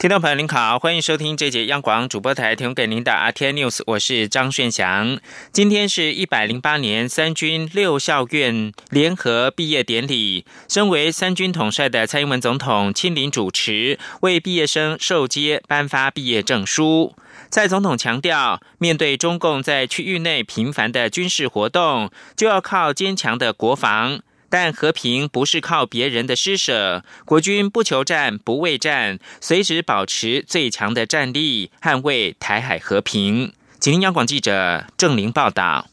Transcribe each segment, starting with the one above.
听众朋友您好，欢迎收听这节央广主播台提供给您的 RT News，我是张炫祥。今天是一百零八年三军六校院联合毕业典礼，身为三军统帅的蔡英文总统亲临主持，为毕业生授接颁发毕业证书。蔡总统强调，面对中共在区域内频繁的军事活动，就要靠坚强的国防。但和平不是靠别人的施舍，国军不求战不畏战，随时保持最强的战力，捍卫台海和平。请听央广记者郑玲报道。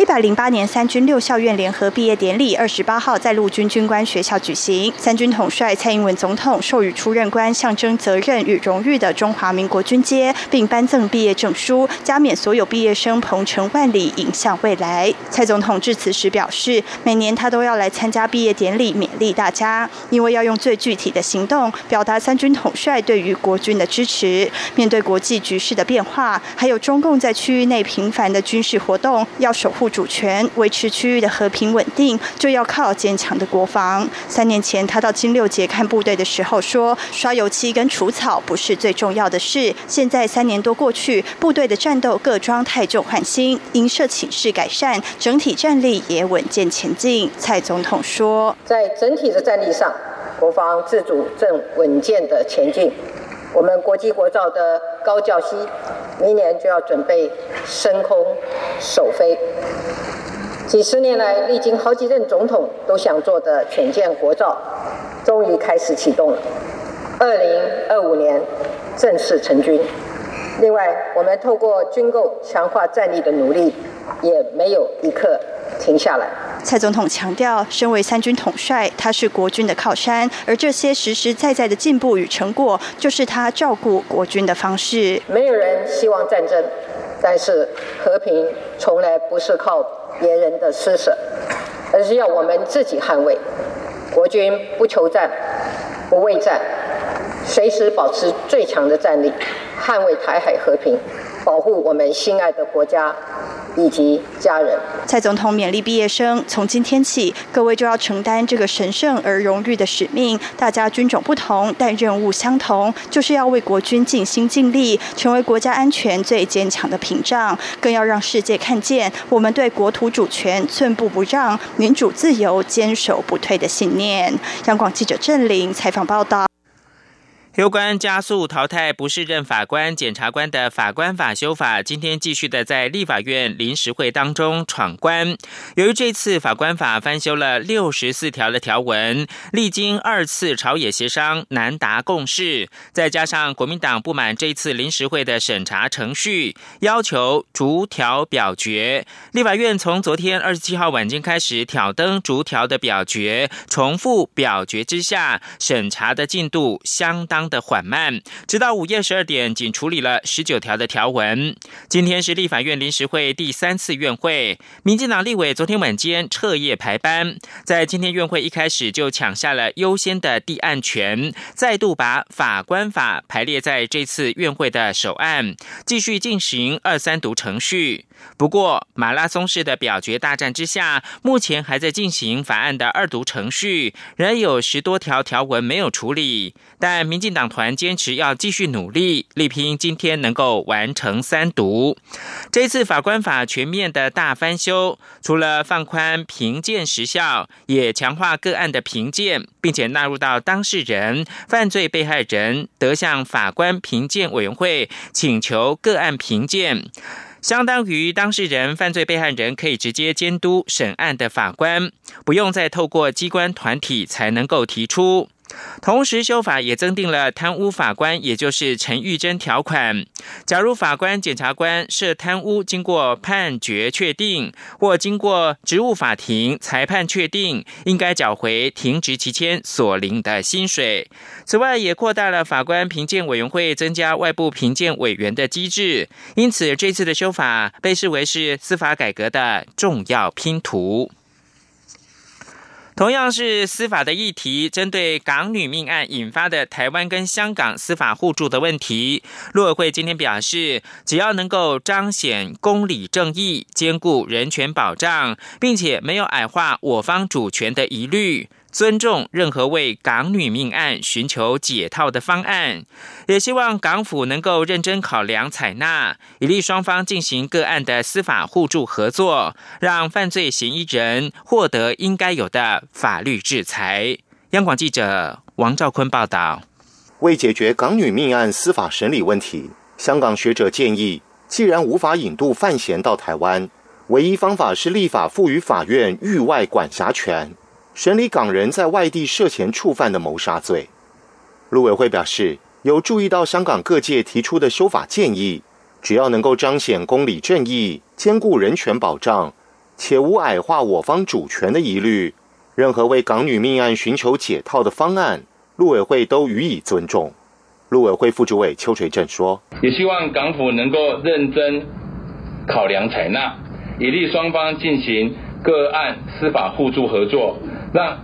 一百零八年三军六校院联合毕业典礼二十八号在陆军军官学校举行，三军统帅蔡英文总统授予出任官象征责任与荣誉的中华民国军阶，并颁赠毕业证书，加冕所有毕业生鹏程万里，迎向未来。蔡总统致辞时表示，每年他都要来参加毕业典礼，勉励大家，因为要用最具体的行动表达三军统帅对于国军的支持。面对国际局势的变化，还有中共在区域内频繁的军事活动，要守护。主权维持区域的和平稳定，就要靠坚强的国防。三年前，他到金六节看部队的时候说：“刷油漆跟除草不是最重要的事。”现在三年多过去，部队的战斗各装太旧换新，营设寝室改善，整体战力也稳健前进。蔡总统说：“在整体的战力上，国防自主正稳健的前进。我们国际国造的高教西，明年就要准备升空首飞。”几十年来，历经好几任总统都想做的浅建国造，终于开始启动了。二零二五年正式成军。另外，我们透过军购强化战力的努力，也没有一刻停下来。蔡总统强调，身为三军统帅，他是国军的靠山，而这些实实在在的进步与成果，就是他照顾国军的方式。没有人希望战争，但是和平从来不是靠。别人的施舍，而是要我们自己捍卫。国军不求战，不畏战，随时保持最强的战力，捍卫台海和平，保护我们心爱的国家。以及家人。蔡总统勉励毕业生，从今天起，各位就要承担这个神圣而荣誉的使命。大家军种不同，但任务相同，就是要为国军尽心尽力，成为国家安全最坚强的屏障。更要让世界看见我们对国土主权寸步不让、民主自由坚守不退的信念。央广记者郑玲采访报道。有关加速淘汰不适任法官、检察官的法官法修法，今天继续的在立法院临时会当中闯关。由于这次法官法翻修了六十四条的条文，历经二次朝野协商，难达共识，再加上国民党不满这次临时会的审查程序，要求逐条表决。立法院从昨天二十七号晚间开始挑灯逐条的表决，重复表决之下，审查的进度相当。的缓慢，直到午夜十二点，仅处理了十九条的条文。今天是立法院临时会第三次院会，民进党立委昨天晚间彻夜排班，在今天院会一开始就抢下了优先的立案权，再度把法官法排列在这次院会的首案，继续进行二三读程序。不过，马拉松式的表决大战之下，目前还在进行法案的二读程序，仍有十多条条文没有处理。但民进党团坚持要继续努力，力拼今天能够完成三读。这次法官法全面的大翻修，除了放宽评鉴时效，也强化个案的评鉴，并且纳入到当事人、犯罪被害人得向法官评鉴委员会请求个案评鉴。相当于当事人、犯罪被害人可以直接监督审案的法官，不用再透过机关团体才能够提出。同时，修法也增订了贪污法官，也就是陈玉珍条款。假如法官、检察官涉贪污，经过判决确定，或经过职务法庭裁判确定，应该缴回停职期间所领的薪水。此外，也扩大了法官评鉴委员会增加外部评鉴委员的机制。因此，这次的修法被视为是司法改革的重要拼图。同样是司法的议题，针对港女命案引发的台湾跟香港司法互助的问题，陆委会今天表示，只要能够彰显公理正义、兼顾人权保障，并且没有矮化我方主权的疑虑。尊重任何为港女命案寻求解套的方案，也希望港府能够认真考量采纳，以利双方进行个案的司法互助合作，让犯罪嫌疑人获得应该有的法律制裁。央广记者王兆坤报道。为解决港女命案司法审理问题，香港学者建议，既然无法引渡犯嫌到台湾，唯一方法是立法赋予法院域外管辖权。审理港人在外地涉嫌触犯的谋杀罪，陆委会表示有注意到香港各界提出的修法建议，只要能够彰显公理正义、兼顾人权保障，且无矮化我方主权的疑虑，任何为港女命案寻求解套的方案，陆委会都予以尊重。陆委会副主委邱垂正说：“也希望港府能够认真考量采纳，以利双方进行个案司法互助合作。”让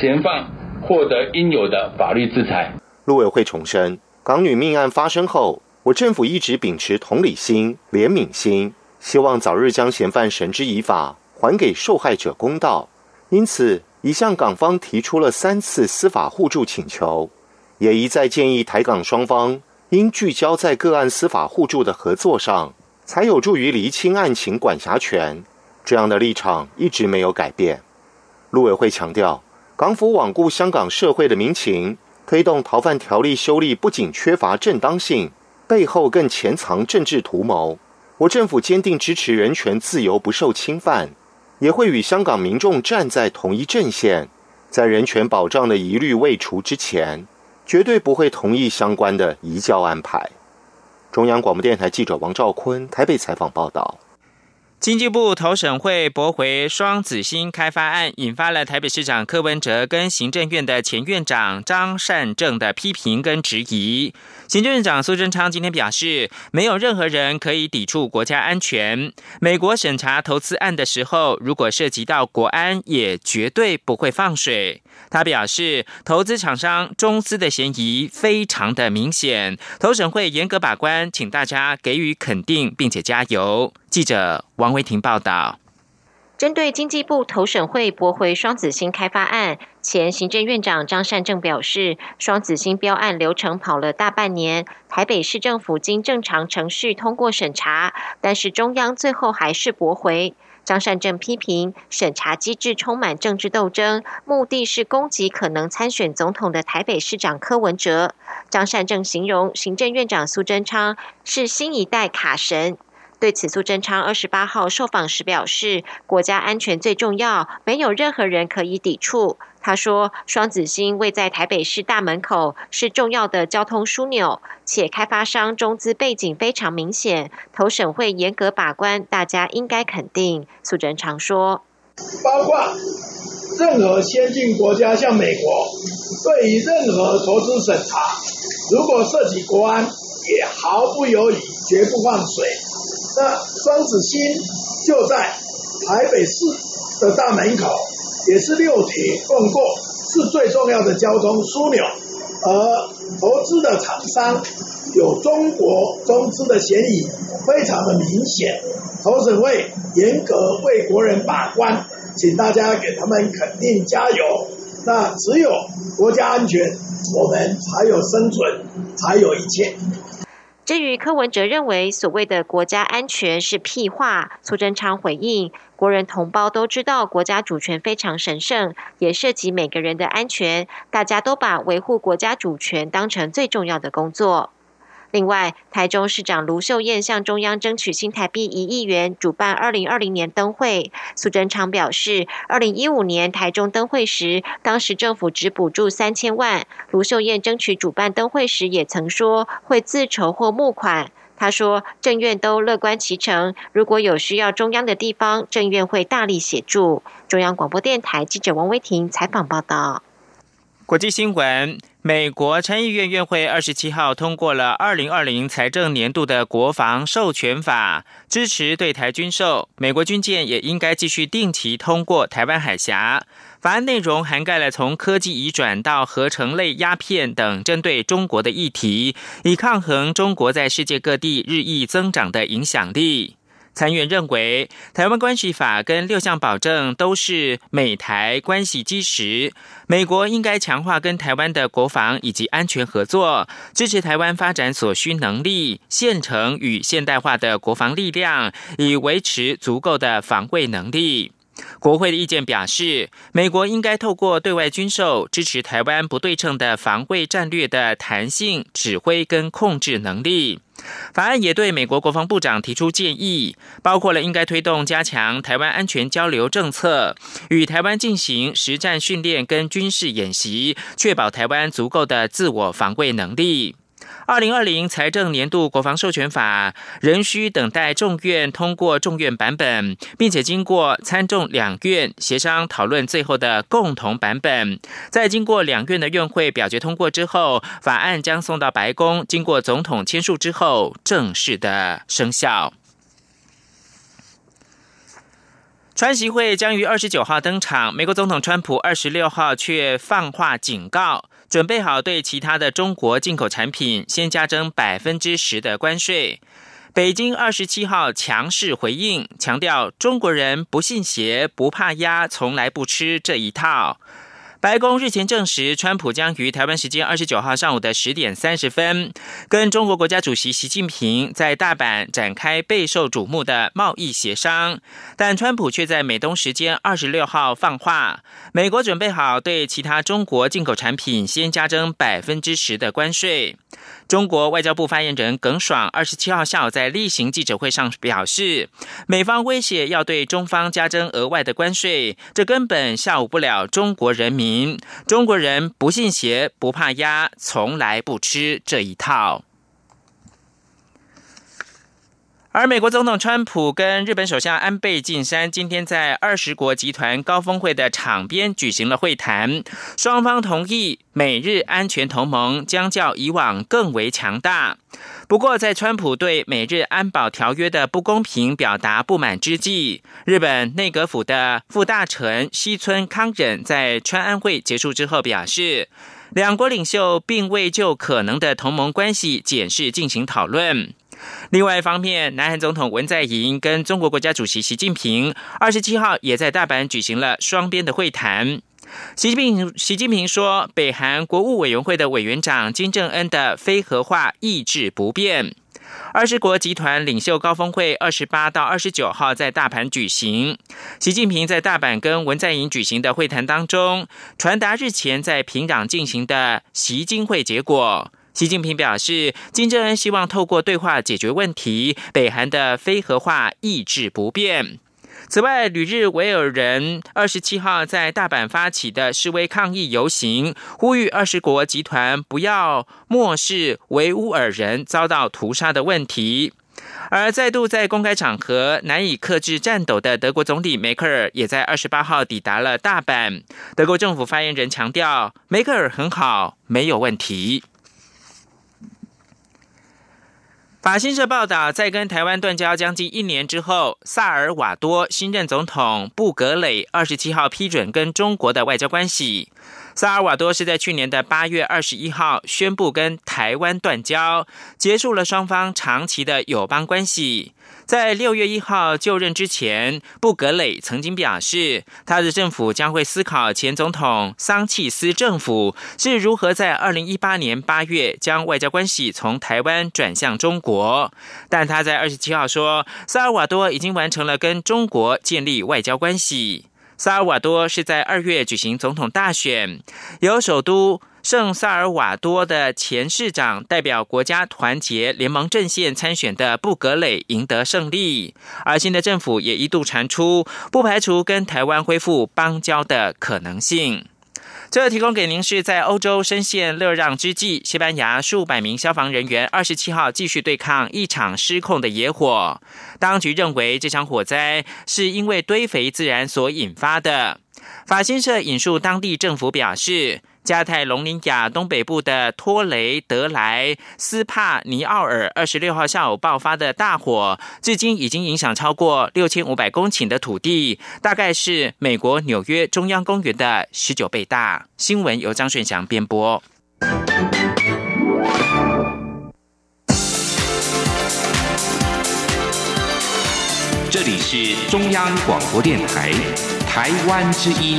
嫌犯获得应有的法律制裁。陆委会重申，港女命案发生后，我政府一直秉持同理心、怜悯心，希望早日将嫌犯绳之以法，还给受害者公道。因此，已向港方提出了三次司法互助请求，也一再建议台港双方应聚焦在个案司法互助的合作上，才有助于厘清案情管辖权。这样的立场一直没有改变。陆委会强调，港府罔顾香港社会的民情，推动逃犯条例修例，不仅缺乏正当性，背后更潜藏政治图谋。我政府坚定支持人权自由不受侵犯，也会与香港民众站在同一阵线，在人权保障的疑虑未除之前，绝对不会同意相关的移交安排。中央广播电台记者王兆坤台北采访报道。经济部投审会驳回双子星开发案，引发了台北市长柯文哲跟行政院的前院长张善政的批评跟质疑。行政院长苏贞昌今天表示，没有任何人可以抵触国家安全。美国审查投资案的时候，如果涉及到国安，也绝对不会放水。他表示，投资厂商中资的嫌疑非常的明显，投审会严格把关，请大家给予肯定，并且加油。记者王维婷报道。针对经济部投审会驳回双子星开发案，前行政院长张善政表示，双子星标案流程跑了大半年，台北市政府经正常程序通过审查，但是中央最后还是驳回。张善政批评审查机制充满政治斗争，目的是攻击可能参选总统的台北市长柯文哲。张善政形容行政院长苏贞昌是新一代卡神。对此，苏贞昌二十八号受访时表示，国家安全最重要，没有任何人可以抵触。他说，双子星位在台北市大门口，是重要的交通枢纽，且开发商中资背景非常明显，投审会严格把关，大家应该肯定。苏贞昌说，包括任何先进国家，像美国，对于任何投资审查，如果涉及国安，也毫不犹豫，绝不放水。那双子星就在台北市的大门口，也是六铁共过，是最重要的交通枢纽。而投资的厂商有中国中资的嫌疑，非常的明显。投审会严格为国人把关，请大家给他们肯定加油。那只有国家安全，我们才有生存，才有一切。至于柯文哲认为所谓的国家安全是屁话，苏贞昌回应：国人同胞都知道国家主权非常神圣，也涉及每个人的安全，大家都把维护国家主权当成最重要的工作。另外，台中市长卢秀燕向中央争取新台币一亿元，主办二零二零年灯会。苏贞昌表示，二零一五年台中灯会时，当时政府只补助三千万。卢秀燕争取主办灯会时，也曾说会自筹或募款。他说，政院都乐观其成，如果有需要中央的地方，政院会大力协助。中央广播电台记者王威婷采访报道。国际新闻。美国参议院院会二十七号通过了二零二零财政年度的国防授权法，支持对台军售。美国军舰也应该继续定期通过台湾海峡。法案内容涵盖了从科技移转到合成类鸦片等针对中国的议题，以抗衡中国在世界各地日益增长的影响力。参议院认为，《台湾关系法》跟六项保证都是美台关系基石。美国应该强化跟台湾的国防以及安全合作，支持台湾发展所需能力、现成与现代化的国防力量，以维持足够的防卫能力。国会的意见表示，美国应该透过对外军售，支持台湾不对称的防卫战略的弹性、指挥跟控制能力。法案也对美国国防部长提出建议，包括了应该推动加强台湾安全交流政策，与台湾进行实战训练跟军事演习，确保台湾足够的自我防卫能力。二零二零财政年度国防授权法仍需等待众院通过众院版本，并且经过参众两院协商讨论最后的共同版本。在经过两院的院会表决通过之后，法案将送到白宫，经过总统签署之后正式的生效。川习会将于二十九号登场，美国总统川普二十六号却放话警告。准备好对其他的中国进口产品先加征百分之十的关税。北京二十七号强势回应，强调中国人不信邪、不怕压，从来不吃这一套。白宫日前证实，川普将于台湾时间二十九号上午的十点三十分，跟中国国家主席习近平在大阪展开备受瞩目的贸易协商。但川普却在美东时间二十六号放话，美国准备好对其他中国进口产品先加征百分之十的关税。中国外交部发言人耿爽二十七号下午在例行记者会上表示，美方威胁要对中方加征额外的关税，这根本吓唬不了中国人民。中国人不信邪，不怕压，从来不吃这一套。而美国总统川普跟日本首相安倍晋三今天在二十国集团高峰会的场边举行了会谈，双方同意美日安全同盟将较以往更为强大。不过，在川普对美日安保条约的不公平表达不满之际，日本内阁府的副大臣西村康忍在川安会结束之后表示，两国领袖并未就可能的同盟关系检视进行讨论。另外一方面，南韩总统文在寅跟中国国家主席习近平二十七号也在大阪举行了双边的会谈。习近平习近平说，北韩国务委员会的委员长金正恩的非核化意志不变。二十国集团领袖高峰会二十八到二十九号在大阪举行。习近平在大阪跟文在寅举行的会谈当中，传达日前在平壤进行的习经会结果。习近平表示，金正恩希望透过对话解决问题，北韩的非核化意志不变。此外，旅日维尔人二十七号在大阪发起的示威抗议游行，呼吁二十国集团不要漠视维吾尔人遭到屠杀的问题。而再度在公开场合难以克制战斗的德国总理梅克尔，也在二十八号抵达了大阪。德国政府发言人强调，梅克尔很好，没有问题。法新社报道，在跟台湾断交将近一年之后，萨尔瓦多新任总统布格雷二十七号批准跟中国的外交关系。萨尔瓦多是在去年的八月二十一号宣布跟台湾断交，结束了双方长期的友邦关系。在六月一号就任之前，布格雷曾经表示，他的政府将会思考前总统桑契斯政府是如何在二零一八年八月将外交关系从台湾转向中国。但他在二十七号说，萨尔瓦多已经完成了跟中国建立外交关系。萨尔瓦多是在二月举行总统大选，由首都圣萨尔瓦多的前市长代表国家团结联盟阵线参选的布格雷赢得胜利，而新的政府也一度传出不排除跟台湾恢复邦交的可能性。最后提供给您是在欧洲深陷热让之际，西班牙数百名消防人员二十七号继续对抗一场失控的野火。当局认为这场火灾是因为堆肥自燃所引发的。法新社引述当地政府表示，加泰隆尼亚东北部的托雷德莱斯帕尼奥尔二十六号下午爆发的大火，至今已经影响超过六千五百公顷的土地，大概是美国纽约中央公园的十九倍大。新闻由张顺祥编播。这里是中央广播电台台湾之音。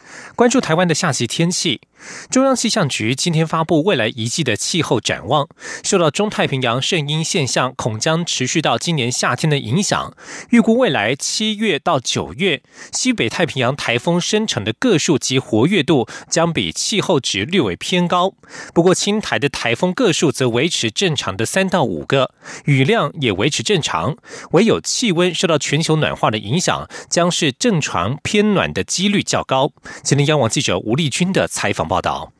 关注台湾的夏季天气。中央气象局今天发布未来一季的气候展望，受到中太平洋圣婴现象恐将持续到今年夏天的影响，预估未来七月到九月，西北太平洋台风生成的个数及活跃度将比气候值略为偏高。不过，青台的台风个数则维持正常的三到五个，雨量也维持正常，唯有气温受到全球暖化的影响，将是正常偏暖的几率较高。今天，央网记者吴丽君的采访。报道。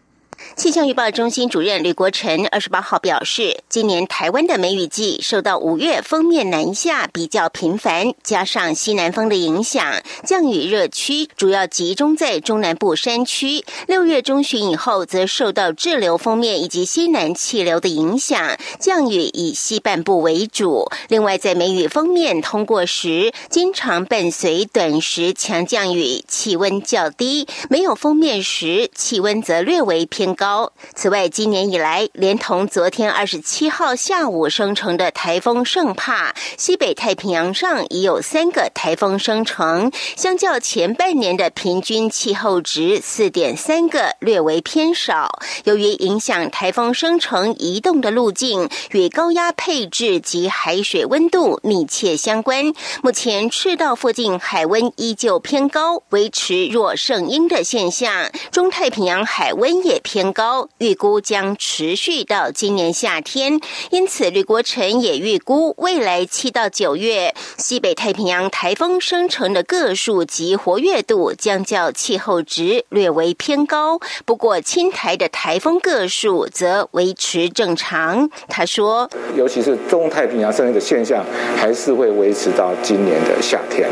气象预报中心主任吕国成二十八号表示，今年台湾的梅雨季受到五月封面南下比较频繁，加上西南风的影响，降雨热区主要集中在中南部山区。六月中旬以后，则受到滞留封面以及西南气流的影响，降雨以西半部为主。另外，在梅雨封面通过时，经常伴随短时强降雨，气温较低；没有封面时，气温则略为偏。高。此外，今年以来，连同昨天二十七号下午生成的台风圣帕，西北太平洋上已有三个台风生成，相较前半年的平均气候值四点三个，略为偏少。由于影响台风生成移动的路径与高压配置及海水温度密切相关，目前赤道附近海温依旧偏高，维持弱盛阴的现象。中太平洋海温也偏。高，预估将持续到今年夏天。因此，吕国成也预估未来七到九月，西北太平洋台风生成的个数及活跃度将较气候值略为偏高。不过，青台的台风个数则维持正常。他说：“尤其是中太平洋生的现象，还是会维持到今年的夏天。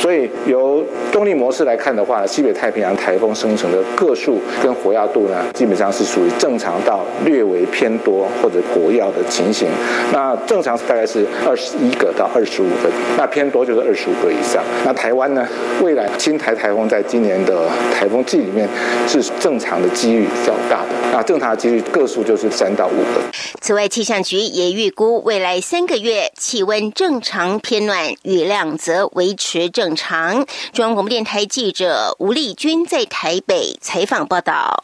所以，由动力模式来看的话，西北太平洋台风生成的个数跟活跃度呢？”基本上是属于正常到略微偏多或者国药的情形。那正常大概是二十一个到二十五个，那偏多就是二十五个以上。那台湾呢，未来青台台风在今年的台风季里面是正常的几率较大的。那正常的几率个数就是三到五个。此外，气象局也预估未来三个月气温正常偏暖，雨量则维持正常。中央广播电台记者吴丽君在台北采访报道。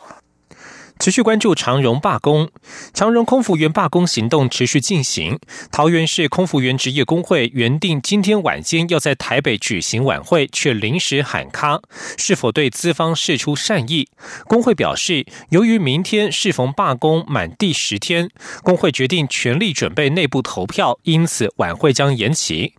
持续关注长荣罢工，长荣空服员罢工行动持续进行。桃园市空服员职业工会原定今天晚间要在台北举行晚会，却临时喊卡，是否对资方示出善意？工会表示，由于明天适逢罢工满第十天，工会决定全力准备内部投票，因此晚会将延期。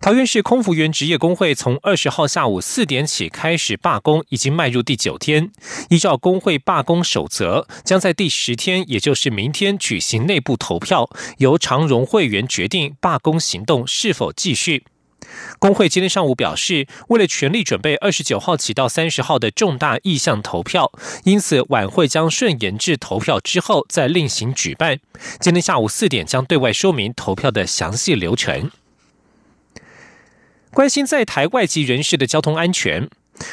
桃园市空服员职业工会从二十号下午四点起开始罢工，已经迈入第九天。依照工会罢工守则，将在第十天，也就是明天举行内部投票，由长荣会员决定罢工行动是否继续。工会今天上午表示，为了全力准备二十九号起到三十号的重大意向投票，因此晚会将顺延至投票之后再另行举办。今天下午四点将对外说明投票的详细流程。关心在台外籍人士的交通安全，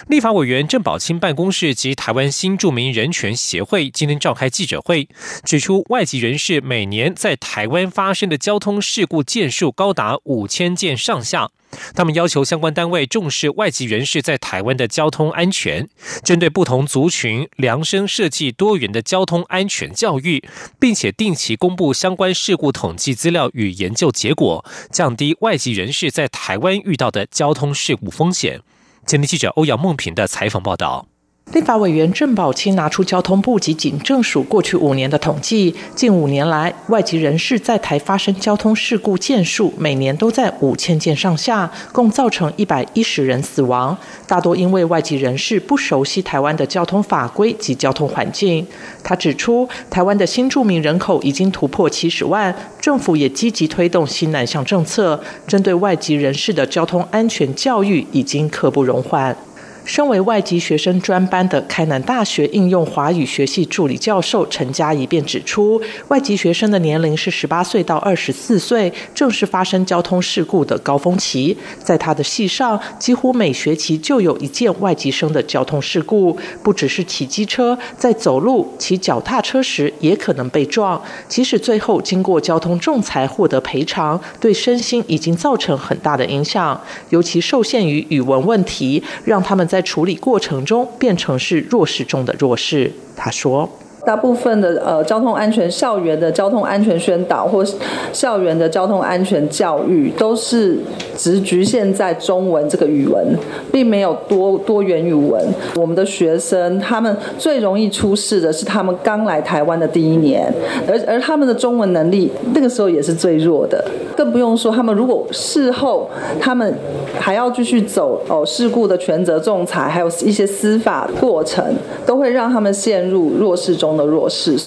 立法委员郑宝清办公室及台湾新著名人权协会今天召开记者会，指出外籍人士每年在台湾发生的交通事故件数高达五千件上下。他们要求相关单位重视外籍人士在台湾的交通安全，针对不同族群量身设计多元的交通安全教育，并且定期公布相关事故统计资料与研究结果，降低外籍人士在台湾遇到的交通事故风险。前天记者欧阳梦平的采访报道。立法委员郑宝清拿出交通部及警政署过去五年的统计，近五年来外籍人士在台发生交通事故件数每年都在五千件上下，共造成一百一十人死亡，大多因为外籍人士不熟悉台湾的交通法规及交通环境。他指出，台湾的新住民人口已经突破七十万，政府也积极推动新南向政策，针对外籍人士的交通安全教育已经刻不容缓。身为外籍学生专班的开南大学应用华语学系助理教授陈嘉怡便指出，外籍学生的年龄是十八岁到二十四岁，正是发生交通事故的高峰期。在他的系上，几乎每学期就有一件外籍生的交通事故，不只是骑机车，在走路、骑脚踏车时也可能被撞。即使最后经过交通仲裁获得赔偿，对身心已经造成很大的影响，尤其受限于语文问题，让他们在。在处理过程中变成是弱势中的弱势，他说。大部分的呃交通安全校园的交通安全宣导或校园的交通安全教育，都是只局限在中文这个语文，并没有多多元语文。我们的学生他们最容易出事的是他们刚来台湾的第一年，而而他们的中文能力那个时候也是最弱的，更不用说他们如果事后他们还要继续走哦事故的全责仲裁，还有一些司法过程，都会让他们陷入弱势中。弱势。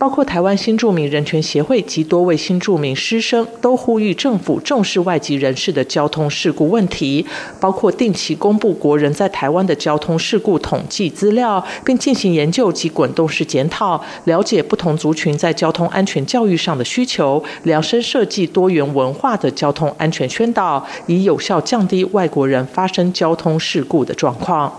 包括台湾新住民人权协会及多位新住民师生都呼吁政府重视外籍人士的交通事故问题，包括定期公布国人在台湾的交通事故统计资料，并进行研究及滚动式检讨，了解不同族群在交通安全教育上的需求，量身设计多元文化的交通安全宣导，以有效降低外国人发生交通事故的状况。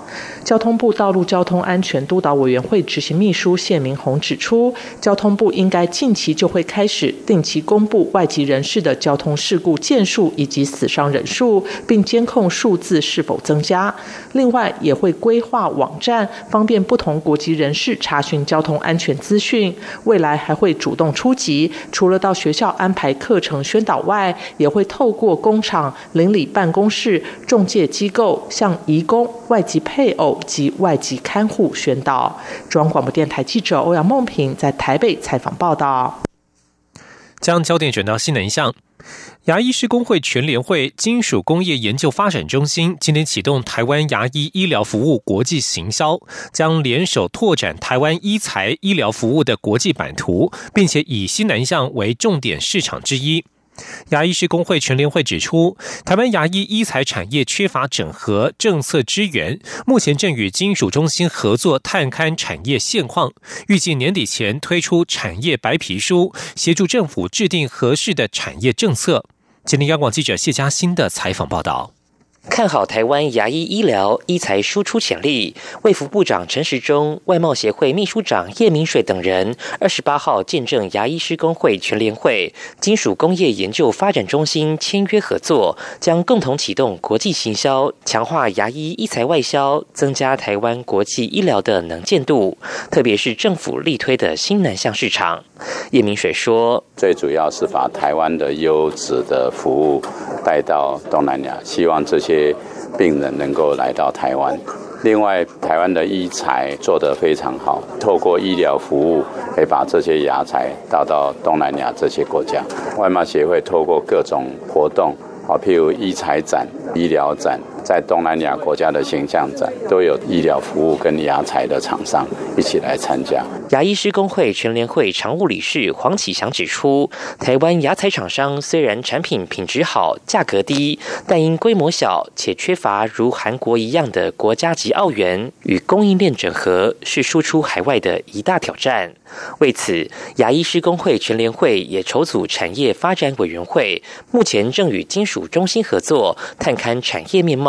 交通部道路交通安全督导委员会执行秘书谢明宏指出。交通部应该近期就会开始定期公布外籍人士的交通事故件数以及死伤人数，并监控数字是否增加。另外，也会规划网站，方便不同国籍人士查询交通安全资讯。未来还会主动出击，除了到学校安排课程宣导外，也会透过工厂、邻里办公室、中介机构，向移工、外籍配偶及外籍看护宣导。中央广播电台记者欧阳梦平在台。北采访报道，将焦点转到西南向。牙医师工会全联会金属工业研究发展中心今天启动台湾牙医医疗服务国际行销，将联手拓展台湾医材医疗服务的国际版图，并且以西南向为重点市场之一。牙医师工会全联会指出，台湾牙医医材产业缺乏整合政策支援，目前正与金属中心合作探勘产业现况，预计年底前推出产业白皮书，协助政府制定合适的产业政策。今天央广记者谢嘉欣的采访报道。看好台湾牙医医疗医材输出潜力，卫福部长陈时中、外贸协会秘书长叶明水等人二十八号见证牙医师工会全联会金属工业研究发展中心签约合作，将共同启动国际行销，强化牙医医材外销，增加台湾国际医疗的能见度，特别是政府力推的新南向市场。叶明水说：“最主要是把台湾的优质的服务带到东南亚，希望这些。”病人能够来到台湾，另外台湾的医材做得非常好，透过医疗服务，可以把这些牙材带到东南亚这些国家。外贸协会透过各种活动，啊，譬如医材展、医疗展。在东南亚国家的形象展都有医疗服务跟牙材的厂商一起来参加。牙医师工会全联会常务理事黄启祥指出，台湾牙材厂商虽然产品品质好、价格低，但因规模小且缺乏如韩国一样的国家级澳元，与供应链整合是输出海外的一大挑战。为此，牙医师工会全联会也筹组产业发展委员会，目前正与金属中心合作，探勘产业面貌。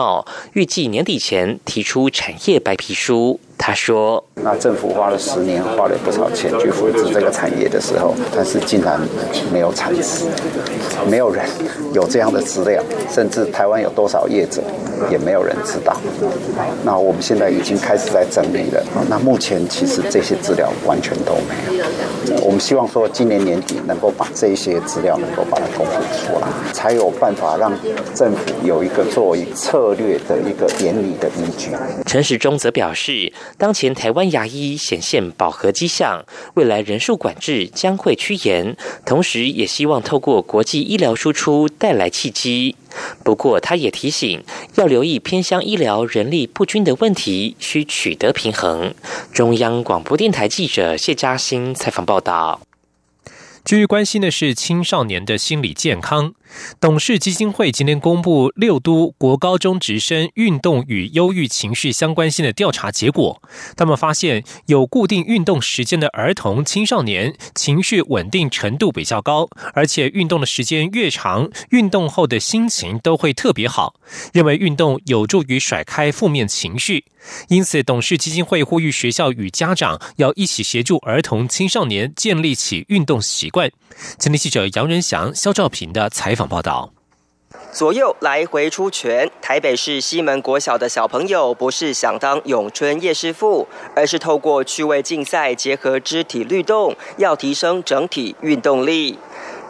预计年底前提出产业白皮书。他说：“那政府花了十年，花了不少钱去扶持这个产业的时候，但是竟然没有产值，没有人有这样的资料，甚至台湾有多少业者，也没有人知道。那我们现在已经开始在整理了。那目前其实这些资料完全都没有。我们希望说今年年底能够把这些资料能够把它公布出来，才有办法让政府有一个作为策略的一个严厉的依据。”陈时中则表示。当前台湾牙医显现饱和迹象，未来人数管制将会趋严，同时也希望透过国际医疗输出带来契机。不过，他也提醒要留意偏乡医疗人力不均的问题，需取得平衡。中央广播电台记者谢嘉欣采访报道。继续关心的是青少年的心理健康。董事基金会今天公布六都国高中直升运动与忧郁情绪相关性的调查结果。他们发现，有固定运动时间的儿童、青少年情绪稳定程度比较高，而且运动的时间越长，运动后的心情都会特别好。认为运动有助于甩开负面情绪，因此董事基金会呼吁学校与家长要一起协助儿童、青少年建立起运动习惯。今天记者杨仁祥、肖兆平的采访报道。左右来回出拳，台北市西门国小的小朋友不是想当咏春叶师傅，而是透过趣味竞赛结合肢体律动，要提升整体运动力。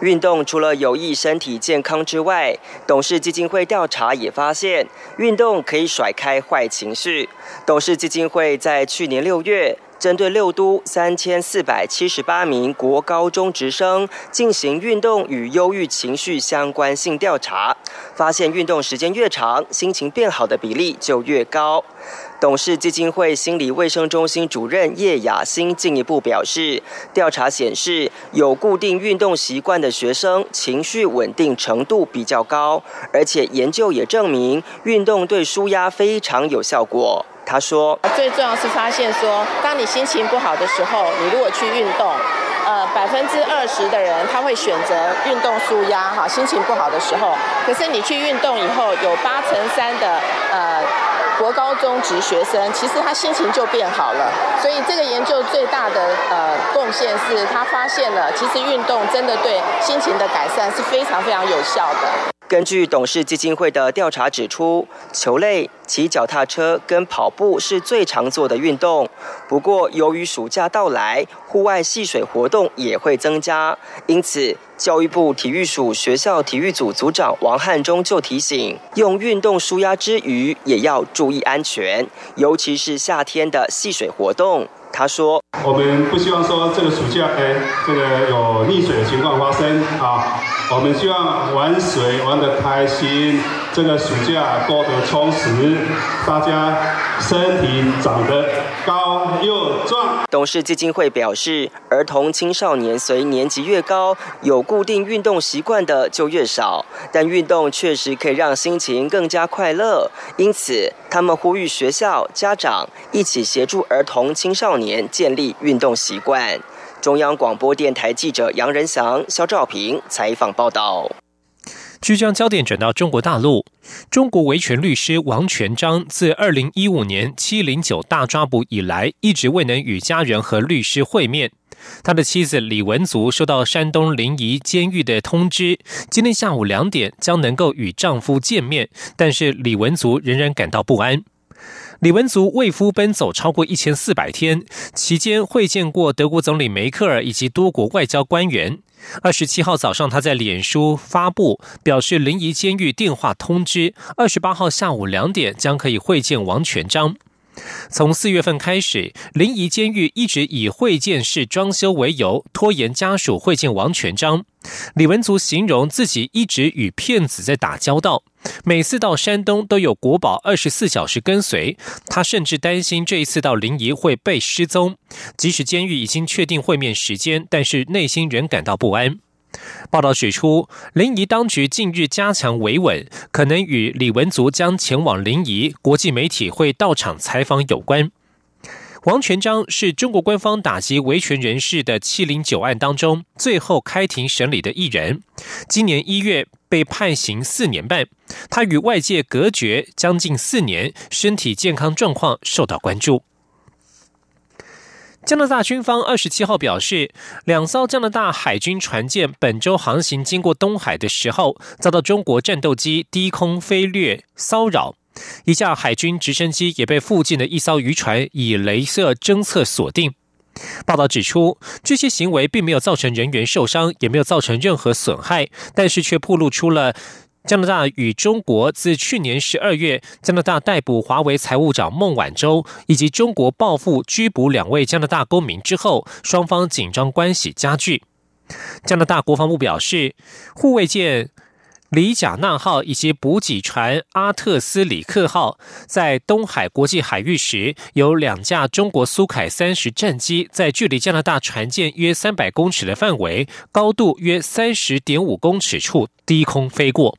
运动除了有益身体健康之外，董事基金会调查也发现，运动可以甩开坏情绪。董事基金会在去年六月。针对六都三千四百七十八名国高中职生进行运动与忧郁情绪相关性调查，发现运动时间越长，心情变好的比例就越高。董事基金会心理卫生中心主任叶雅欣进一步表示，调查显示，有固定运动习惯的学生情绪稳定程度比较高，而且研究也证明，运动对舒压非常有效果。他说：“最重要是发现说，当你心情不好的时候，你如果去运动，呃，百分之二十的人他会选择运动舒压，哈，心情不好的时候。可是你去运动以后，有八成三的呃国高中职学生，其实他心情就变好了。所以这个研究最大的呃贡献是，他发现了其实运动真的对心情的改善是非常非常有效的。”根据董事基金会的调查指出，球类、骑脚踏车跟跑步是最常做的运动。不过，由于暑假到来，户外戏水活动也会增加，因此教育部体育署学校体育组组长王汉忠就提醒，用运动舒压之余，也要注意安全，尤其是夏天的戏水活动。他说：“我们不希望说这个暑假，哎，这个有溺水的情况发生啊。我们希望玩水玩得开心，这个暑假过得充实，大家身体长得高又”董事基金会表示，儿童青少年随年级越高，有固定运动习惯的就越少，但运动确实可以让心情更加快乐，因此他们呼吁学校、家长一起协助儿童青少。年建立运动习惯。中央广播电台记者杨仁祥、肖兆平采访报道。据将焦点转到中国大陆，中国维权律师王全章自二零一五年七零九大抓捕以来，一直未能与家人和律师会面。他的妻子李文足收到山东临沂监狱的通知，今天下午两点将能够与丈夫见面，但是李文足仍然感到不安。李文足为夫奔走超过一千四百天，期间会见过德国总理梅克尔以及多国外交官员。二十七号早上，他在脸书发布表示，临沂监狱电话通知，二十八号下午两点将可以会见王全章。从四月份开始，临沂监狱一直以会见室装修为由，拖延家属会见王全章。李文足形容自己一直与骗子在打交道，每次到山东都有国宝二十四小时跟随。他甚至担心这一次到临沂会被失踪，即使监狱已经确定会面时间，但是内心仍感到不安。报道指出，临沂当局近日加强维稳，可能与李文足将前往临沂、国际媒体会到场采访有关。王全章是中国官方打击维权人士的七零九案当中最后开庭审理的一人，今年一月被判刑四年半，他与外界隔绝将近四年，身体健康状况受到关注。加拿大军方二十七号表示，两艘加拿大海军船舰本周航行经过东海的时候，遭到中国战斗机低空飞掠骚扰，一架海军直升机也被附近的一艘渔船以镭射侦测锁定。报道指出，这些行为并没有造成人员受伤，也没有造成任何损害，但是却暴露出了加拿大与中国自去年十二月，加拿大逮捕华为财务长孟晚舟，以及中国报复拘捕两位加拿大公民之后，双方紧张关系加剧。加拿大国防部表示，护卫舰。里贾纳号以及补给船阿特斯里克号在东海国际海域时，有两架中国苏凯三十战机在距离加拿大船舰约三百公尺的范围，高度约三十点五公尺处低空飞过。